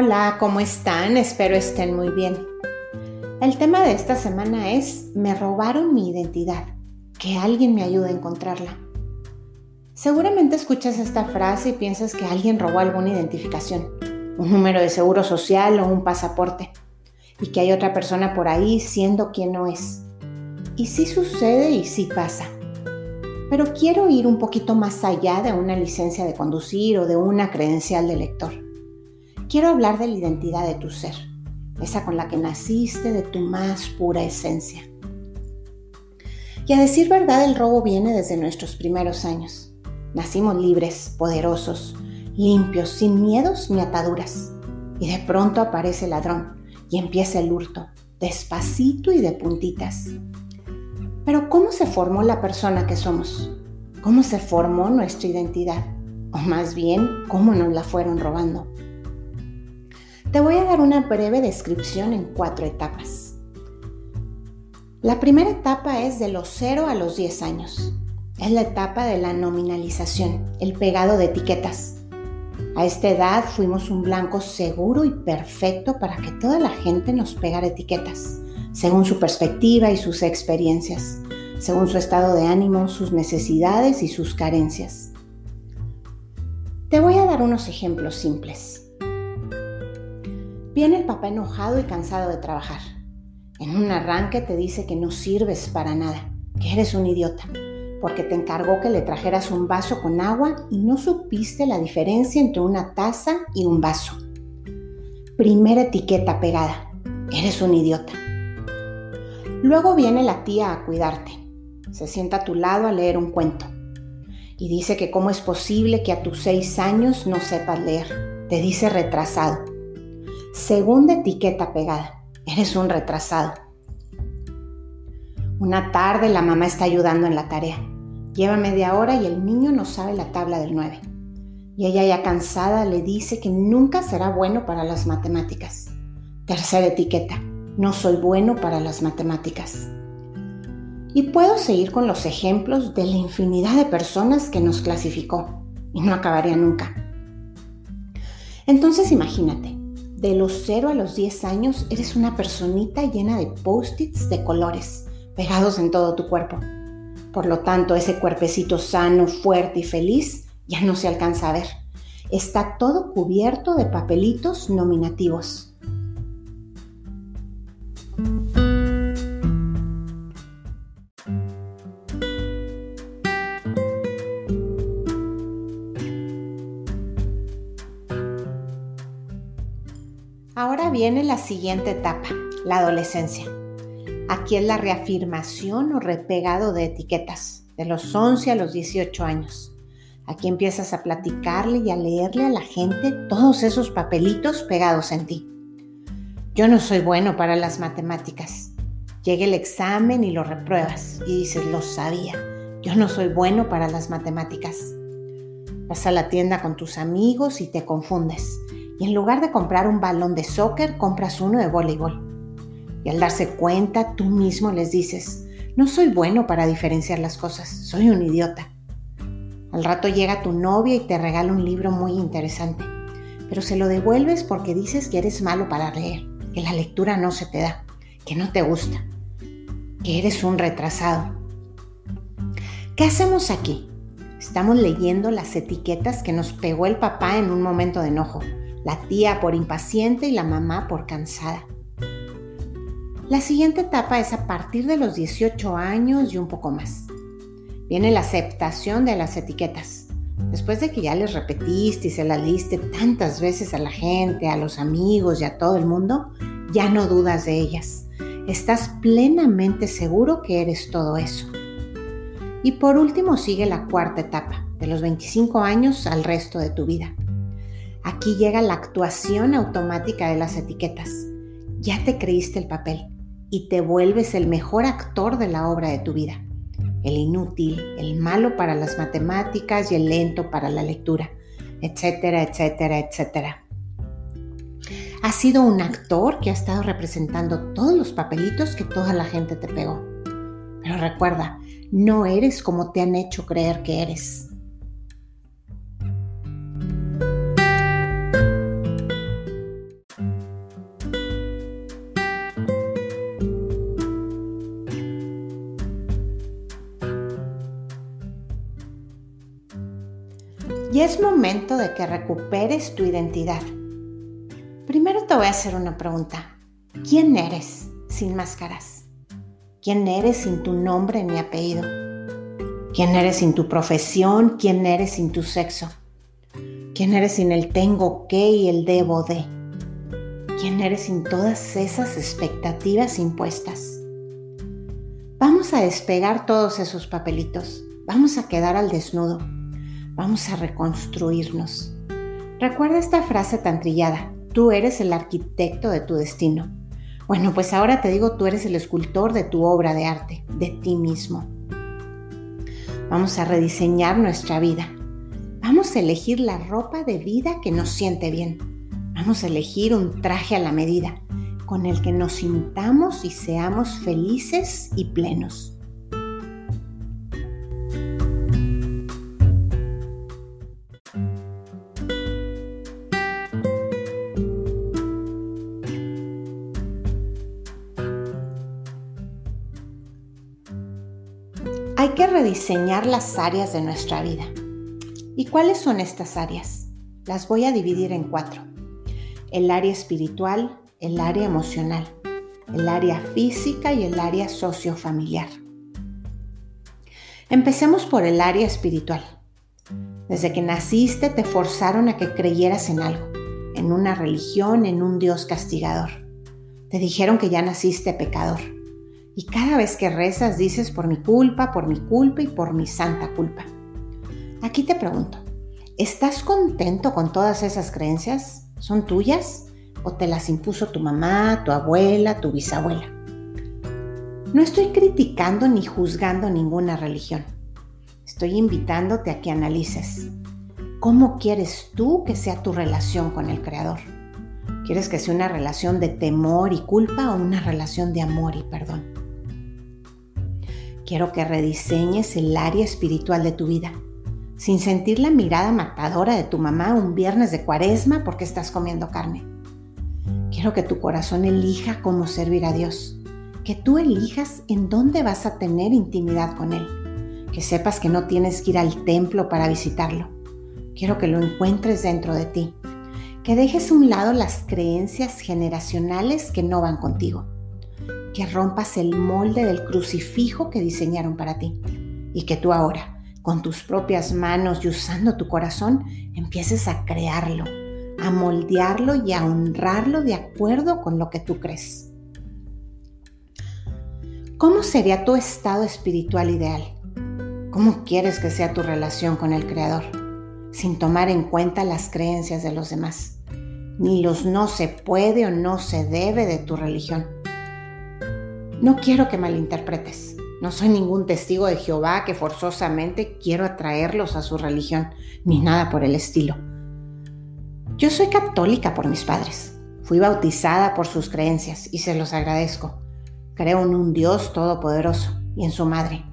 Hola, ¿cómo están? Espero estén muy bien. El tema de esta semana es Me robaron mi identidad. Que alguien me ayude a encontrarla. Seguramente escuchas esta frase y piensas que alguien robó alguna identificación, un número de seguro social o un pasaporte, y que hay otra persona por ahí siendo quien no es. Y sí sucede y sí pasa. Pero quiero ir un poquito más allá de una licencia de conducir o de una credencial de lector quiero hablar de la identidad de tu ser, esa con la que naciste de tu más pura esencia. Y a decir verdad, el robo viene desde nuestros primeros años. Nacimos libres, poderosos, limpios, sin miedos ni ataduras. Y de pronto aparece el ladrón y empieza el hurto, despacito y de puntitas. Pero ¿cómo se formó la persona que somos? ¿Cómo se formó nuestra identidad? O más bien, ¿cómo nos la fueron robando? Te voy a dar una breve descripción en cuatro etapas. La primera etapa es de los 0 a los 10 años. Es la etapa de la nominalización, el pegado de etiquetas. A esta edad fuimos un blanco seguro y perfecto para que toda la gente nos pegara etiquetas, según su perspectiva y sus experiencias, según su estado de ánimo, sus necesidades y sus carencias. Te voy a dar unos ejemplos simples. Viene el papá enojado y cansado de trabajar. En un arranque te dice que no sirves para nada, que eres un idiota, porque te encargó que le trajeras un vaso con agua y no supiste la diferencia entre una taza y un vaso. Primera etiqueta pegada, eres un idiota. Luego viene la tía a cuidarte. Se sienta a tu lado a leer un cuento. Y dice que cómo es posible que a tus seis años no sepas leer. Te dice retrasado Segunda etiqueta pegada. Eres un retrasado. Una tarde la mamá está ayudando en la tarea. Lleva media hora y el niño no sabe la tabla del 9. Y ella ya cansada le dice que nunca será bueno para las matemáticas. Tercera etiqueta. No soy bueno para las matemáticas. Y puedo seguir con los ejemplos de la infinidad de personas que nos clasificó. Y no acabaría nunca. Entonces imagínate, de los 0 a los 10 años eres una personita llena de post-its de colores pegados en todo tu cuerpo. Por lo tanto, ese cuerpecito sano, fuerte y feliz ya no se alcanza a ver. Está todo cubierto de papelitos nominativos. Viene la siguiente etapa, la adolescencia. Aquí es la reafirmación o repegado de etiquetas, de los 11 a los 18 años. Aquí empiezas a platicarle y a leerle a la gente todos esos papelitos pegados en ti. Yo no soy bueno para las matemáticas. Llega el examen y lo repruebas y dices, lo sabía. Yo no soy bueno para las matemáticas. Vas a la tienda con tus amigos y te confundes y en lugar de comprar un balón de soccer, compras uno de voleibol. Y al darse cuenta, tú mismo les dices, no soy bueno para diferenciar las cosas, soy un idiota. Al rato llega tu novia y te regala un libro muy interesante, pero se lo devuelves porque dices que eres malo para leer, que la lectura no se te da, que no te gusta, que eres un retrasado. ¿Qué hacemos aquí? Estamos leyendo las etiquetas que nos pegó el papá en un momento de enojo la tía por impaciente y la mamá por cansada. La siguiente etapa es a partir de los 18 años y un poco más. Viene la aceptación de las etiquetas. Después de que ya les repetiste y se las leíste tantas veces a la gente, a los amigos y a todo el mundo, ya no dudas de ellas. Estás plenamente seguro que eres todo eso. Y por último sigue la cuarta etapa, de los 25 años al resto de tu vida. Aquí llega la actuación automática de las etiquetas. Ya te creíste el papel y te vuelves el mejor actor de la obra de tu vida. El inútil, el malo para las matemáticas y el lento para la lectura, etcétera, etcétera, etcétera. Has sido un actor que ha estado representando todos los papelitos que toda la gente te pegó. Pero recuerda, no eres como te han hecho creer que eres. Y es momento de que recuperes tu identidad. Primero te voy a hacer una pregunta. ¿Quién eres sin máscaras? ¿Quién eres sin tu nombre ni apellido? ¿Quién eres sin tu profesión? ¿Quién eres sin tu sexo? ¿Quién eres sin el tengo que y el debo de? ¿Quién eres sin todas esas expectativas impuestas? Vamos a despegar todos esos papelitos. Vamos a quedar al desnudo. Vamos a reconstruirnos. Recuerda esta frase tan trillada. Tú eres el arquitecto de tu destino. Bueno, pues ahora te digo, tú eres el escultor de tu obra de arte, de ti mismo. Vamos a rediseñar nuestra vida. Vamos a elegir la ropa de vida que nos siente bien. Vamos a elegir un traje a la medida, con el que nos sintamos y seamos felices y plenos. Hay que rediseñar las áreas de nuestra vida. ¿Y cuáles son estas áreas? Las voy a dividir en cuatro. El área espiritual, el área emocional, el área física y el área sociofamiliar. Empecemos por el área espiritual. Desde que naciste te forzaron a que creyeras en algo, en una religión, en un Dios castigador. Te dijeron que ya naciste pecador y cada vez que rezas dices por mi culpa, por mi culpa y por mi santa culpa. Aquí te pregunto, ¿estás contento con todas esas creencias? ¿Son tuyas? ¿O te las impuso tu mamá, tu abuela, tu bisabuela? No estoy criticando ni juzgando ninguna religión. Estoy invitándote a que analices. ¿Cómo quieres tú que sea tu relación con el Creador? ¿Quieres que sea una relación de temor y culpa o una relación de amor y perdón? Quiero que rediseñes el área espiritual de tu vida, sin sentir la mirada matadora de tu mamá un viernes de cuaresma porque estás comiendo carne. Quiero que tu corazón elija cómo servir a Dios, que tú elijas en dónde vas a tener intimidad con Él, que sepas que no tienes que ir al templo para visitarlo. Quiero que lo encuentres dentro de ti, que dejes a un lado las creencias generacionales que no van contigo que rompas el molde del crucifijo que diseñaron para ti y que tú ahora, con tus propias manos y usando tu corazón, empieces a crearlo, a moldearlo y a honrarlo de acuerdo con lo que tú crees. ¿Cómo sería tu estado espiritual ideal? ¿Cómo quieres que sea tu relación con el Creador? Sin tomar en cuenta las creencias de los demás, ni los no se puede o no se debe de tu religión no quiero que malinterpretes. No soy ningún testigo de Jehová que forzosamente quiero atraerlos a su religión, ni nada por el estilo. Yo soy católica por mis padres. Fui bautizada por sus creencias y se los agradezco. Creo en un Dios todopoderoso y en su madre.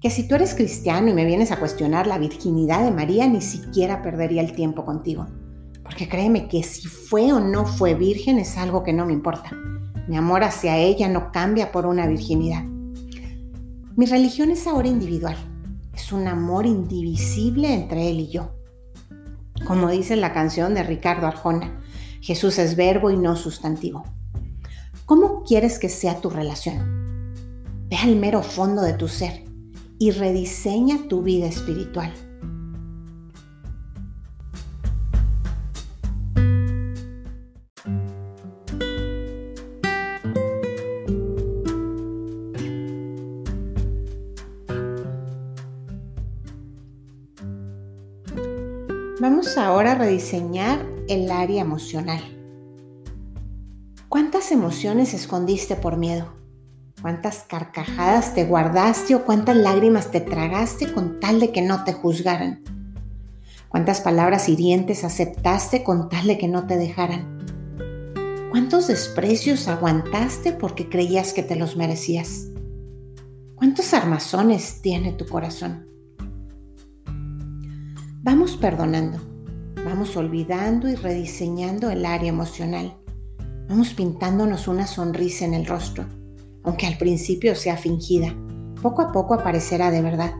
Que si tú eres cristiano y me vienes a cuestionar la virginidad de María, ni siquiera perdería el tiempo contigo. Porque créeme que si fue o no fue virgen es algo que no me importa. Mi amor hacia ella no cambia por una virginidad. Mi religión es ahora individual. Es un amor indivisible entre él y yo. Como dice la canción de Ricardo Arjona, Jesús es verbo y no sustantivo. ¿Cómo quieres que sea tu relación? Ve al mero fondo de tu ser y rediseña tu vida espiritual. Ahora rediseñar el área emocional. ¿Cuántas emociones escondiste por miedo? ¿Cuántas carcajadas te guardaste o cuántas lágrimas te tragaste con tal de que no te juzgaran? ¿Cuántas palabras hirientes aceptaste con tal de que no te dejaran? ¿Cuántos desprecios aguantaste porque creías que te los merecías? ¿Cuántos armazones tiene tu corazón? Vamos perdonando, vamos olvidando y rediseñando el área emocional. Vamos pintándonos una sonrisa en el rostro, aunque al principio sea fingida. Poco a poco aparecerá de verdad.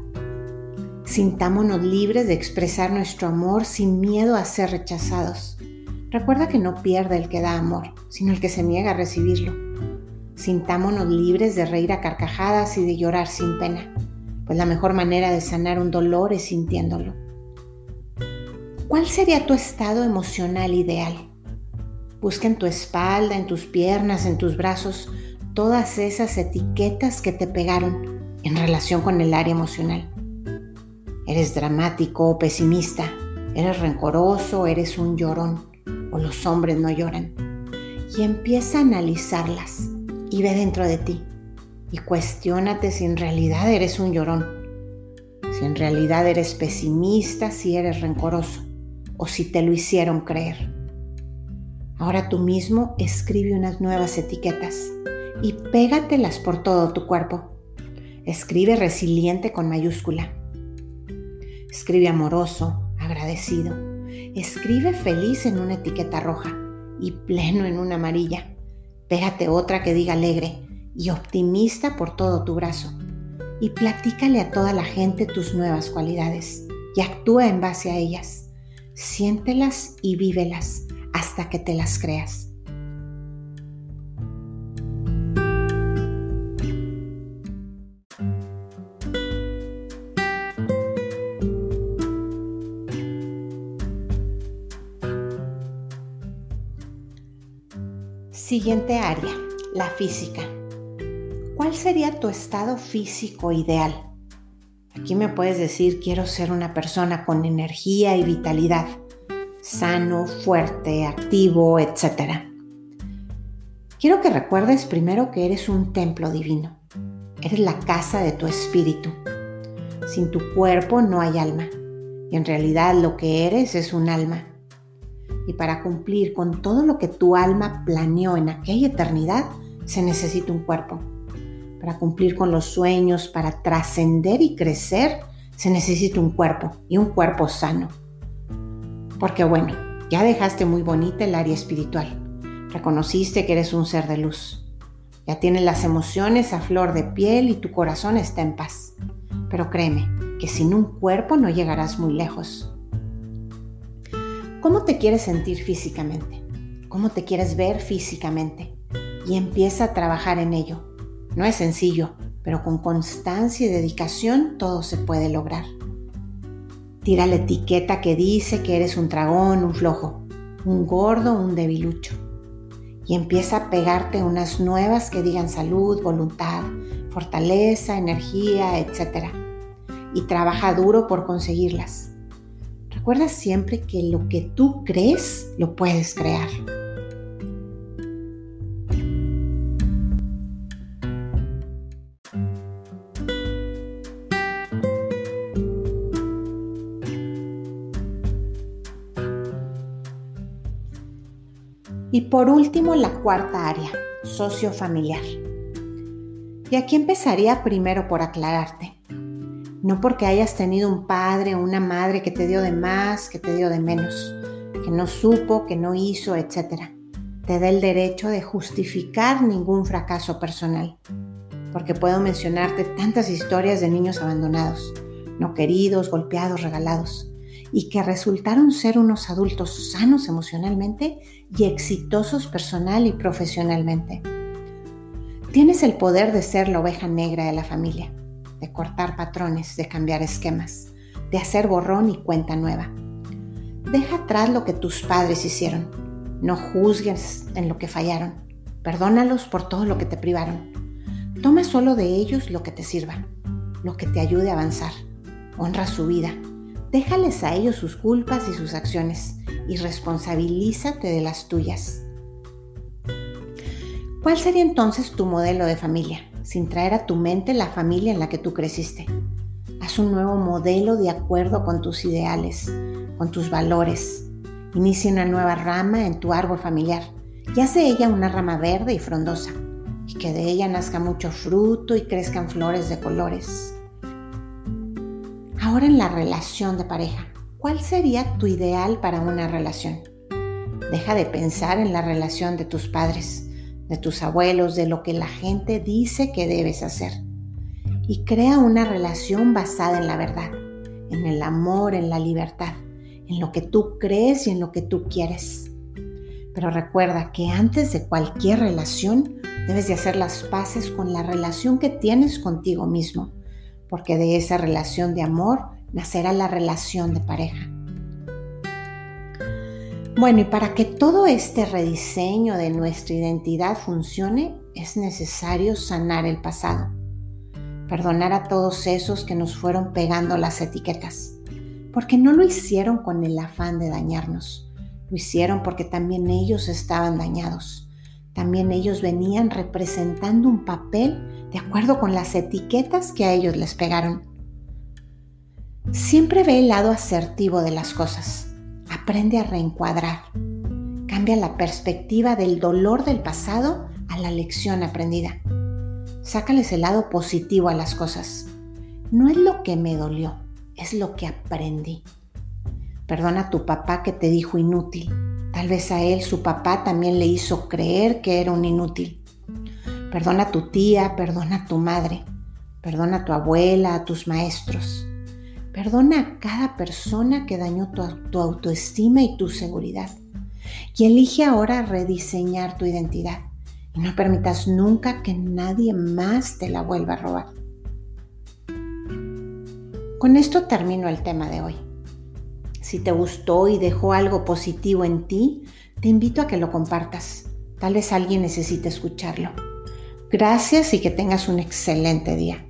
Sintámonos libres de expresar nuestro amor sin miedo a ser rechazados. Recuerda que no pierde el que da amor, sino el que se niega a recibirlo. Sintámonos libres de reír a carcajadas y de llorar sin pena, pues la mejor manera de sanar un dolor es sintiéndolo. ¿Cuál sería tu estado emocional ideal? Busca en tu espalda, en tus piernas, en tus brazos, todas esas etiquetas que te pegaron en relación con el área emocional. Eres dramático o pesimista, eres rencoroso, eres un llorón o los hombres no lloran. Y empieza a analizarlas y ve dentro de ti y cuestiónate si en realidad eres un llorón, si en realidad eres pesimista, si eres rencoroso o si te lo hicieron creer. Ahora tú mismo escribe unas nuevas etiquetas y pégatelas por todo tu cuerpo. Escribe resiliente con mayúscula. Escribe amoroso, agradecido. Escribe feliz en una etiqueta roja y pleno en una amarilla. Pégate otra que diga alegre y optimista por todo tu brazo. Y platícale a toda la gente tus nuevas cualidades y actúa en base a ellas. Siéntelas y vívelas hasta que te las creas. Siguiente área, la física. ¿Cuál sería tu estado físico ideal? Aquí me puedes decir, quiero ser una persona con energía y vitalidad sano, fuerte, activo, etc. Quiero que recuerdes primero que eres un templo divino. Eres la casa de tu espíritu. Sin tu cuerpo no hay alma. Y en realidad lo que eres es un alma. Y para cumplir con todo lo que tu alma planeó en aquella eternidad, se necesita un cuerpo. Para cumplir con los sueños, para trascender y crecer, se necesita un cuerpo y un cuerpo sano. Porque bueno, ya dejaste muy bonita el área espiritual. Reconociste que eres un ser de luz. Ya tienes las emociones a flor de piel y tu corazón está en paz. Pero créeme que sin un cuerpo no llegarás muy lejos. ¿Cómo te quieres sentir físicamente? ¿Cómo te quieres ver físicamente? Y empieza a trabajar en ello. No es sencillo, pero con constancia y dedicación todo se puede lograr. Tira la etiqueta que dice que eres un dragón, un flojo, un gordo, un debilucho. Y empieza a pegarte unas nuevas que digan salud, voluntad, fortaleza, energía, etc. Y trabaja duro por conseguirlas. Recuerda siempre que lo que tú crees lo puedes crear. Por último, la cuarta área, sociofamiliar. Y aquí empezaría primero por aclararte. No porque hayas tenido un padre o una madre que te dio de más, que te dio de menos, que no supo, que no hizo, etc. Te da el derecho de justificar ningún fracaso personal. Porque puedo mencionarte tantas historias de niños abandonados, no queridos, golpeados, regalados y que resultaron ser unos adultos sanos emocionalmente y exitosos personal y profesionalmente. Tienes el poder de ser la oveja negra de la familia, de cortar patrones, de cambiar esquemas, de hacer borrón y cuenta nueva. Deja atrás lo que tus padres hicieron. No juzgues en lo que fallaron. Perdónalos por todo lo que te privaron. Toma solo de ellos lo que te sirva, lo que te ayude a avanzar. Honra su vida, Déjales a ellos sus culpas y sus acciones y responsabilízate de las tuyas. ¿Cuál sería entonces tu modelo de familia, sin traer a tu mente la familia en la que tú creciste? Haz un nuevo modelo de acuerdo con tus ideales, con tus valores. Inicia una nueva rama en tu árbol familiar y haz de ella una rama verde y frondosa, y que de ella nazca mucho fruto y crezcan flores de colores. Ahora en la relación de pareja, ¿cuál sería tu ideal para una relación? Deja de pensar en la relación de tus padres, de tus abuelos, de lo que la gente dice que debes hacer. Y crea una relación basada en la verdad, en el amor, en la libertad, en lo que tú crees y en lo que tú quieres. Pero recuerda que antes de cualquier relación debes de hacer las paces con la relación que tienes contigo mismo, porque de esa relación de amor nacerá la relación de pareja. Bueno, y para que todo este rediseño de nuestra identidad funcione, es necesario sanar el pasado, perdonar a todos esos que nos fueron pegando las etiquetas, porque no lo hicieron con el afán de dañarnos, lo hicieron porque también ellos estaban dañados, también ellos venían representando un papel de acuerdo con las etiquetas que a ellos les pegaron. Siempre ve el lado asertivo de las cosas Aprende a reencuadrar. Cambia la perspectiva del dolor del pasado a la lección aprendida. Sácales el lado positivo a las cosas. No es lo que me dolió, es lo que aprendí. Perdona a tu papá que te dijo inútil. Tal vez a él su papá también le hizo creer que era un inútil. Perdona a tu tía, perdona a tu madre, perdona a tu abuela, a tus maestros. Perdona a cada persona que dañó tu, autoestima y tu seguridad. Y elige ahora rediseñar tu identidad. Y no permitas nunca que nadie más te la vuelva a robar. Con esto termino el tema de hoy. Si te gustó y dejó algo positivo en ti, te invito a que lo compartas. Tal vez alguien necesite escucharlo. Gracias y que tengas un excelente día.